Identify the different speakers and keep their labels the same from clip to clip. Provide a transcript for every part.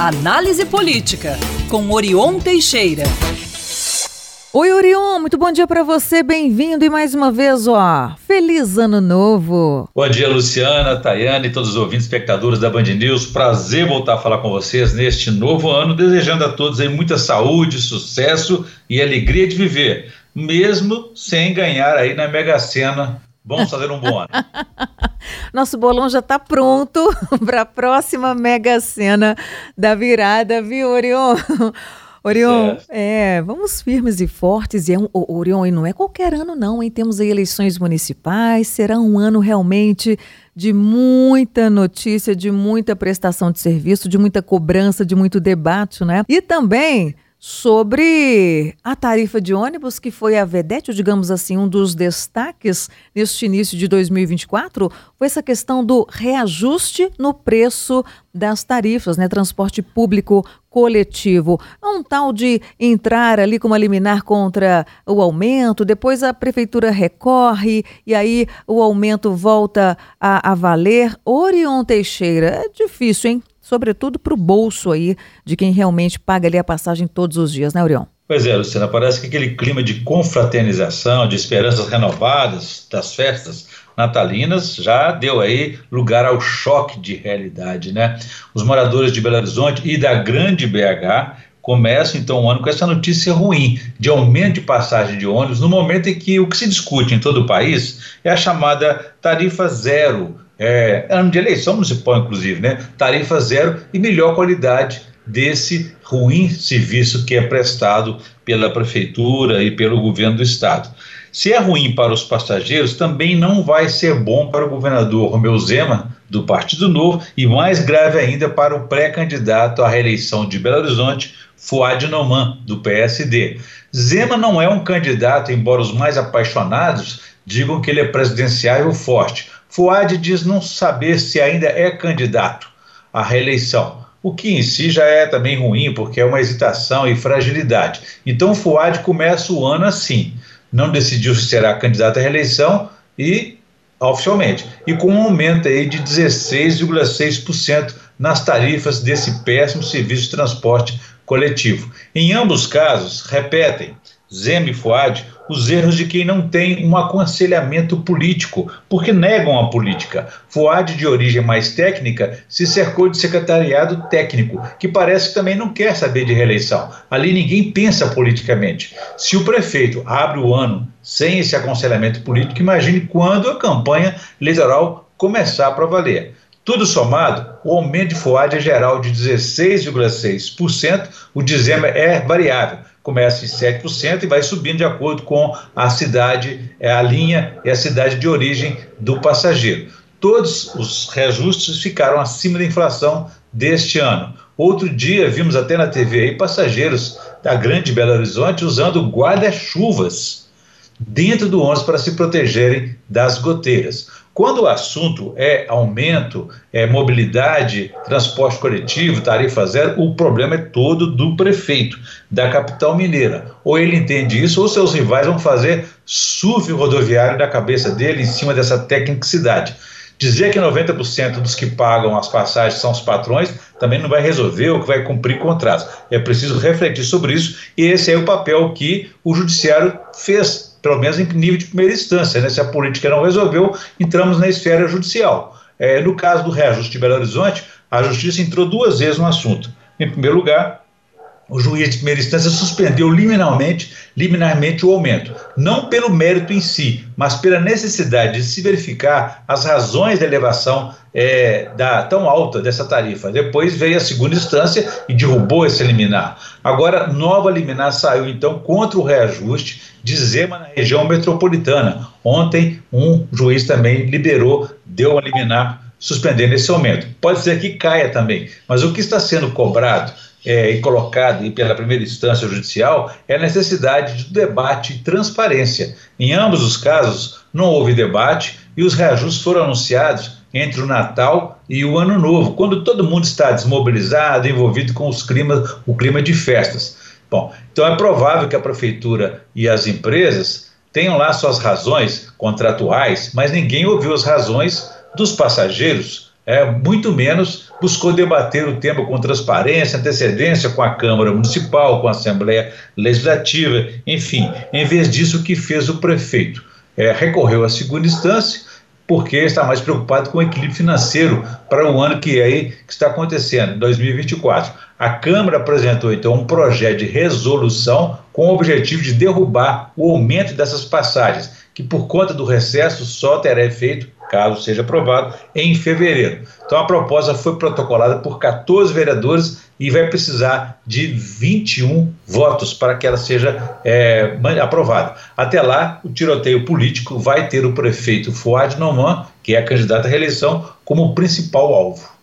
Speaker 1: Análise Política, com Orion Teixeira.
Speaker 2: Oi, Orion, muito bom dia para você, bem-vindo e mais uma vez, ó, feliz ano novo.
Speaker 3: Bom dia, Luciana, Tayane e todos os ouvintes, espectadores da Band News. Prazer voltar a falar com vocês neste novo ano, desejando a todos aí muita saúde, sucesso e alegria de viver, mesmo sem ganhar aí na Mega Sena Vamos fazer um bom ano.
Speaker 2: Nosso bolão já está pronto para a próxima Mega Sena da virada, viu, Orion? Orion, é. é, vamos firmes e fortes. E é um, Orion, e não é qualquer ano, não, hein? Temos aí eleições municipais. Será um ano realmente de muita notícia, de muita prestação de serviço, de muita cobrança, de muito debate, né? E também sobre a tarifa de ônibus, que foi a vedete, digamos assim, um dos destaques neste início de 2024, foi essa questão do reajuste no preço das tarifas, né? Transporte público coletivo. Um tal de entrar ali com uma liminar contra o aumento, depois a prefeitura recorre e aí o aumento volta a, a valer. Orion Teixeira, é difícil, hein? Sobretudo para o bolso aí de quem realmente paga ali a passagem todos os dias, né, Orion?
Speaker 3: Pois é, Luciana, parece que aquele clima de confraternização, de esperanças renovadas das festas natalinas já deu aí lugar ao choque de realidade, né? Os moradores de Belo Horizonte e da grande BH começam então o ano com essa notícia ruim de aumento de passagem de ônibus no momento em que o que se discute em todo o país é a chamada tarifa zero é, ano de eleição municipal, inclusive, né? Tarifa zero e melhor qualidade desse ruim serviço que é prestado pela prefeitura e pelo governo do estado. Se é ruim para os passageiros, também não vai ser bom para o governador Romeu Zema, do Partido Novo, e mais grave ainda para o pré-candidato à reeleição de Belo Horizonte, Fuad Noman, do PSD. Zema não é um candidato, embora os mais apaixonados digam que ele é presidenciável forte. Fuad diz não saber se ainda é candidato à reeleição, o que em si já é também ruim, porque é uma hesitação e fragilidade. Então Fuad começa o ano assim, não decidiu se será candidato à reeleição e oficialmente, e com um aumento aí de 16,6% nas tarifas desse péssimo serviço de transporte coletivo. Em ambos casos, repetem, Zema e Fuad os erros de quem não tem um aconselhamento político, porque negam a política. Fuad, de origem mais técnica, se cercou de secretariado técnico, que parece que também não quer saber de reeleição. Ali ninguém pensa politicamente. Se o prefeito abre o ano sem esse aconselhamento político, imagine quando a campanha eleitoral começar para valer. Tudo somado, o aumento de FOAD é geral de 16,6%, o dezembro é variável, começa em 7% e vai subindo de acordo com a cidade, é, a linha e a cidade de origem do passageiro. Todos os reajustes ficaram acima da inflação deste ano. Outro dia vimos até na TV aí passageiros da Grande Belo Horizonte usando guarda-chuvas dentro do ônibus para se protegerem das goteiras. Quando o assunto é aumento, é mobilidade, transporte coletivo, tarifa zero, o problema é todo do prefeito da capital mineira. Ou ele entende isso, ou seus rivais vão fazer surf rodoviário da cabeça dele em cima dessa tecnicidade. Dizer que 90% dos que pagam as passagens são os patrões também não vai resolver ou que vai cumprir contratos. É preciso refletir sobre isso e esse é o papel que o judiciário fez, pelo menos em nível de primeira instância. Né? Se a política não resolveu, entramos na esfera judicial. É, no caso do reajuste de Belo Horizonte, a justiça entrou duas vezes no assunto. Em primeiro lugar, o juiz de primeira instância suspendeu liminarmente, liminarmente o aumento, não pelo mérito em si, mas pela necessidade de se verificar as razões da elevação é, da, tão alta dessa tarifa. Depois veio a segunda instância e derrubou esse liminar. Agora, nova liminar saiu então contra o reajuste de Zema na região metropolitana. Ontem, um juiz também liberou, deu uma liminar suspendendo esse aumento. Pode ser que caia também, mas o que está sendo cobrado é, e colocado pela primeira instância judicial é a necessidade de debate e transparência. Em ambos os casos, não houve debate e os reajustes foram anunciados entre o Natal e o Ano Novo, quando todo mundo está desmobilizado, envolvido com os climas, o clima de festas. Bom, então é provável que a prefeitura e as empresas tenham lá suas razões contratuais, mas ninguém ouviu as razões dos passageiros é, muito menos buscou debater o tema com transparência, antecedência com a Câmara Municipal, com a Assembleia Legislativa, enfim. Em vez disso, o que fez o prefeito? É, recorreu à segunda instância, porque está mais preocupado com o equilíbrio financeiro para o ano que, aí, que está acontecendo, 2024. A Câmara apresentou, então, um projeto de resolução com o objetivo de derrubar o aumento dessas passagens, que, por conta do recesso, só terá efeito caso seja aprovado, em fevereiro. Então a proposta foi protocolada por 14 vereadores e vai precisar de 21 votos para que ela seja é, aprovada. Até lá, o tiroteio político vai ter o prefeito Fuad Noman, que é candidato à reeleição, como principal alvo.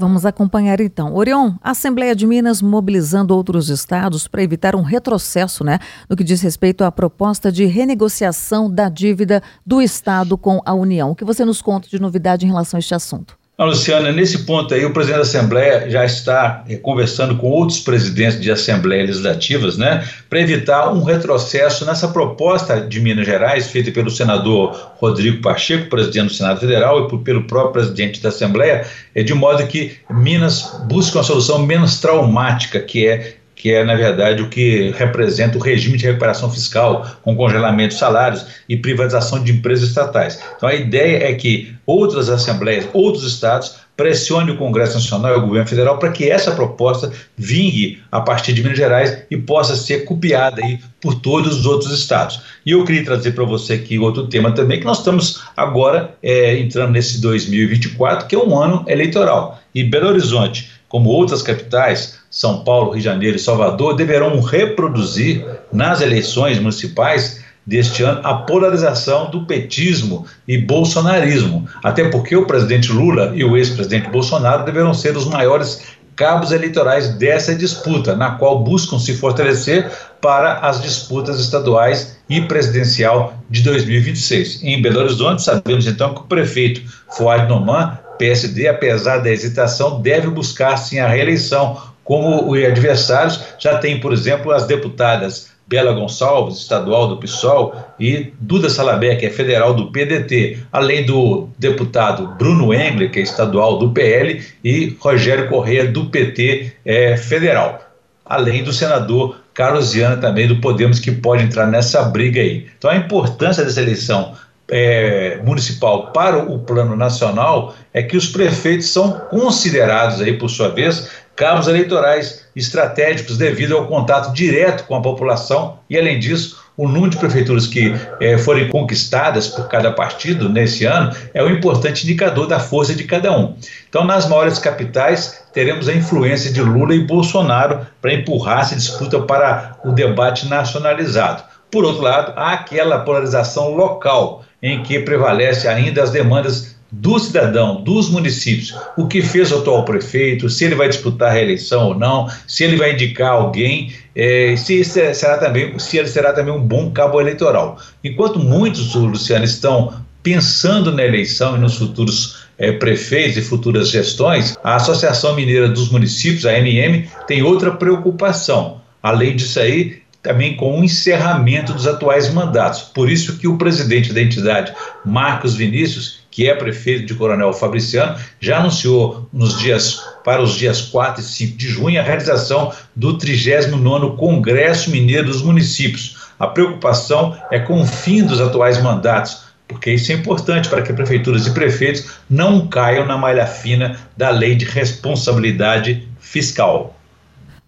Speaker 2: Vamos acompanhar então. Orion, a Assembleia de Minas mobilizando outros estados para evitar um retrocesso, né, no que diz respeito à proposta de renegociação da dívida do estado com a União. O que você nos conta de novidade em relação a este assunto?
Speaker 3: Não, Luciana, nesse ponto aí, o presidente da Assembleia já está é, conversando com outros presidentes de Assembleias Legislativas, né, para evitar um retrocesso nessa proposta de Minas Gerais, feita pelo senador Rodrigo Pacheco, presidente do Senado Federal, e pelo próprio presidente da Assembleia, é, de modo que Minas busque uma solução menos traumática, que é que é, na verdade, o que representa o regime de recuperação fiscal, com congelamento de salários e privatização de empresas estatais. Então, a ideia é que outras assembleias, outros estados, pressione o Congresso Nacional e o governo federal para que essa proposta vingue a partir de Minas Gerais e possa ser copiada aí por todos os outros estados. E eu queria trazer para você aqui outro tema também, que nós estamos agora é, entrando nesse 2024, que é um ano eleitoral. E Belo Horizonte, como outras capitais, São Paulo, Rio de Janeiro e Salvador, deverão reproduzir nas eleições municipais deste ano a polarização do petismo e bolsonarismo. Até porque o presidente Lula e o ex-presidente Bolsonaro deverão ser os maiores cabos eleitorais dessa disputa, na qual buscam se fortalecer para as disputas estaduais e presidencial de 2026. Em Belo Horizonte, sabemos então que o prefeito Fuad Noman, PSD, apesar da hesitação, deve buscar sim a reeleição. Como os adversários já tem, por exemplo, as deputadas Bela Gonçalves, estadual do PSOL, e Duda Salabé, que é federal do PDT, além do deputado Bruno Engler, que é estadual do PL, e Rogério Correia, do PT é, federal, além do senador Carlos Viana, também do Podemos, que pode entrar nessa briga aí. Então, a importância dessa eleição é, municipal para o plano nacional é que os prefeitos são considerados aí, por sua vez, cabos eleitorais estratégicos devido ao contato direto com a população e, além disso, o número de prefeituras que eh, forem conquistadas por cada partido nesse ano é um importante indicador da força de cada um. Então, nas maiores capitais, teremos a influência de Lula e Bolsonaro para empurrar essa disputa para o debate nacionalizado. Por outro lado, há aquela polarização local, em que prevalece ainda as demandas do cidadão, dos municípios, o que fez o atual prefeito, se ele vai disputar a reeleição ou não, se ele vai indicar alguém, é, se, será também, se ele será também um bom cabo eleitoral. Enquanto muitos, Luciano, estão pensando na eleição e nos futuros é, prefeitos e futuras gestões, a Associação Mineira dos Municípios, a MM, tem outra preocupação. Além disso aí, também com o encerramento dos atuais mandatos. Por isso que o presidente da entidade, Marcos Vinícius, que é prefeito de Coronel Fabriciano, já anunciou nos dias para os dias 4 e 5 de junho a realização do 39º Congresso Mineiro dos Municípios. A preocupação é com o fim dos atuais mandatos, porque isso é importante para que prefeituras e prefeitos não caiam na malha fina da lei de responsabilidade fiscal.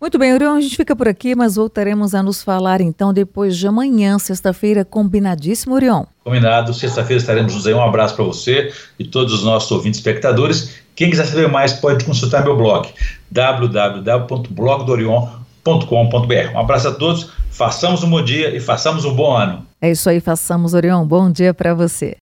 Speaker 2: Muito bem, Orion, a gente fica por aqui, mas voltaremos a nos falar então depois de amanhã, sexta-feira, combinadíssimo, Orion.
Speaker 3: Combinado, sexta-feira estaremos juntos aí. Um abraço para você e todos os nossos ouvintes espectadores. Quem quiser saber mais pode consultar meu blog www.blogdorion.com.br. Um abraço a todos, façamos um bom dia e façamos um bom ano.
Speaker 2: É isso aí, façamos, Orion. Bom dia para você.